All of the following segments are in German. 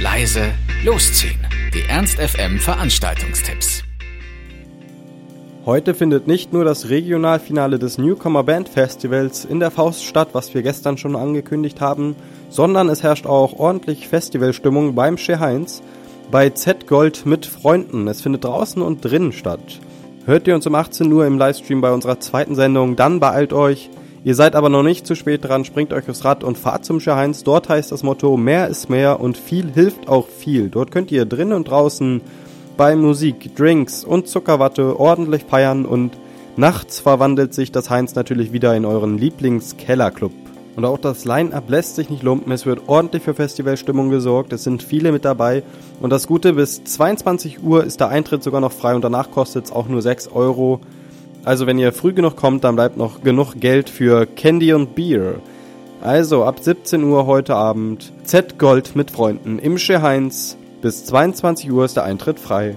leise, losziehen. Die Ernst FM Veranstaltungstipps. Heute findet nicht nur das Regionalfinale des Newcomer Band Festivals in der Faust statt, was wir gestern schon angekündigt haben, sondern es herrscht auch ordentlich Festivalstimmung beim Che Heinz bei Z Gold mit Freunden. Es findet draußen und drinnen statt. Hört ihr uns um 18 Uhr im Livestream bei unserer zweiten Sendung, dann beeilt euch. Ihr seid aber noch nicht zu spät dran, springt euch aufs Rad und fahrt zum Che Heinz. Dort heißt das Motto, mehr ist mehr und viel hilft auch viel. Dort könnt ihr drinnen und draußen bei Musik, Drinks und Zuckerwatte ordentlich feiern und nachts verwandelt sich das Heinz natürlich wieder in euren Lieblingskellerclub. Und auch das Line-Up lässt sich nicht lumpen, es wird ordentlich für Festivalstimmung gesorgt, es sind viele mit dabei und das Gute, bis 22 Uhr ist der Eintritt sogar noch frei und danach kostet es auch nur 6 Euro. Also wenn ihr früh genug kommt, dann bleibt noch genug Geld für Candy und Beer. Also ab 17 Uhr heute Abend Z Gold mit Freunden im Che Heinz bis 22 Uhr ist der Eintritt frei.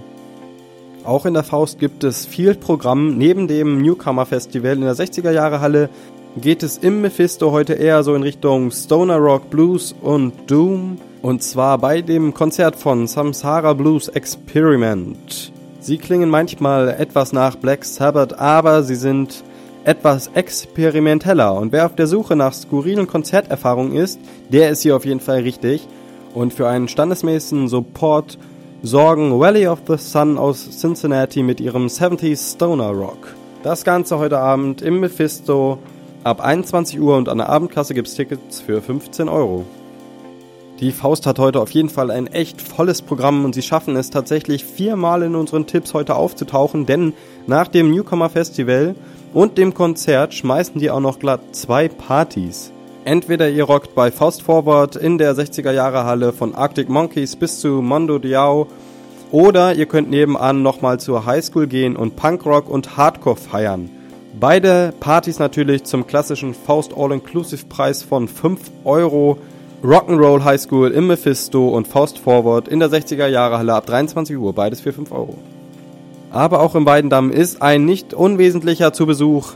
Auch in der Faust gibt es viel Programm. Neben dem Newcomer Festival in der 60er Jahre Halle geht es im Mephisto heute eher so in Richtung Stoner Rock Blues und Doom. Und zwar bei dem Konzert von Samsara Blues Experiment. Sie klingen manchmal etwas nach Black Sabbath, aber sie sind etwas experimenteller. Und wer auf der Suche nach skurrilen Konzerterfahrungen ist, der ist hier auf jeden Fall richtig. Und für einen standesmäßigen Support sorgen Valley of the Sun aus Cincinnati mit ihrem 70s Stoner Rock. Das Ganze heute Abend im Mephisto ab 21 Uhr und an der Abendkasse gibt's Tickets für 15 Euro. Die Faust hat heute auf jeden Fall ein echt volles Programm und sie schaffen es tatsächlich viermal in unseren Tipps heute aufzutauchen, denn nach dem Newcomer Festival und dem Konzert schmeißen die auch noch glatt zwei Partys. Entweder ihr rockt bei Faust Forward in der 60er Jahre Halle von Arctic Monkeys bis zu Mondo Diao oder ihr könnt nebenan nochmal zur Highschool gehen und Punkrock und Hardcore feiern. Beide Partys natürlich zum klassischen Faust All-Inclusive Preis von 5 Euro. Rock'n'Roll High School im Mephisto und Faust Forward in der 60er Jahre Halle ab 23 Uhr, beides für 5 Euro. Aber auch im Weidendamm ist ein nicht unwesentlicher zu Besuch.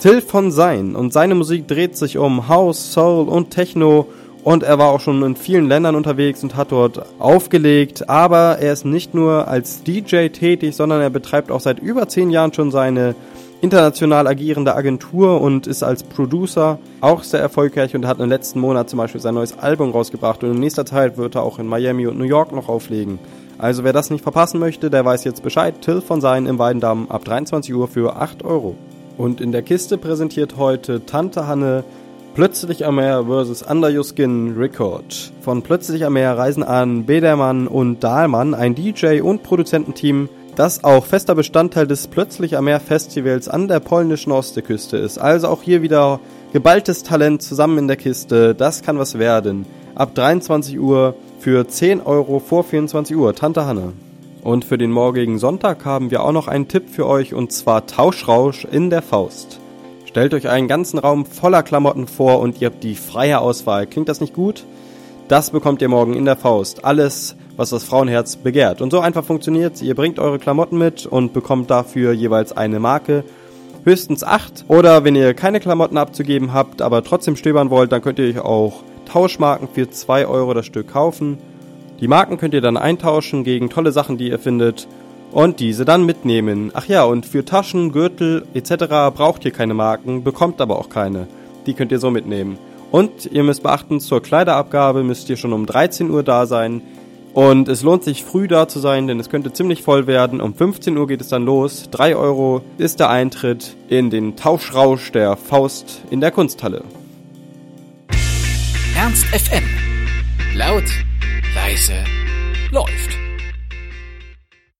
Till von Sein und seine Musik dreht sich um House, Soul und Techno und er war auch schon in vielen Ländern unterwegs und hat dort aufgelegt, aber er ist nicht nur als DJ tätig, sondern er betreibt auch seit über zehn Jahren schon seine international agierende Agentur und ist als Producer auch sehr erfolgreich und hat im letzten Monat zum Beispiel sein neues Album rausgebracht und in nächster Zeit wird er auch in Miami und New York noch auflegen. Also wer das nicht verpassen möchte, der weiß jetzt Bescheid. Till von Sein im Weidendamm ab 23 Uhr für 8 Euro. Und in der Kiste präsentiert heute Tante Hanne Plötzlich am Meer vs. Under Your Skin Record. Von Plötzlich am Meer reisen an Bedermann und Dahlmann, ein DJ- und Produzententeam, das auch fester Bestandteil des Plötzlich am Meer Festivals an der polnischen Ostseeküste ist. Also auch hier wieder geballtes Talent zusammen in der Kiste. Das kann was werden. Ab 23 Uhr für 10 Euro vor 24 Uhr. Tante Hanne. Und für den morgigen Sonntag haben wir auch noch einen Tipp für euch und zwar Tauschrausch in der Faust. Stellt euch einen ganzen Raum voller Klamotten vor und ihr habt die freie Auswahl. Klingt das nicht gut? Das bekommt ihr morgen in der Faust. Alles, was das Frauenherz begehrt. Und so einfach funktioniert's. Ihr bringt eure Klamotten mit und bekommt dafür jeweils eine Marke. Höchstens acht. Oder wenn ihr keine Klamotten abzugeben habt, aber trotzdem stöbern wollt, dann könnt ihr euch auch Tauschmarken für zwei Euro das Stück kaufen. Die Marken könnt ihr dann eintauschen gegen tolle Sachen, die ihr findet und diese dann mitnehmen. Ach ja, und für Taschen, Gürtel etc. braucht ihr keine Marken, bekommt aber auch keine. Die könnt ihr so mitnehmen. Und ihr müsst beachten, zur Kleiderabgabe müsst ihr schon um 13 Uhr da sein. Und es lohnt sich früh da zu sein, denn es könnte ziemlich voll werden. Um 15 Uhr geht es dann los. 3 Euro ist der Eintritt in den Tauschrausch der Faust in der Kunsthalle. Ernst FM. Laut leise läuft.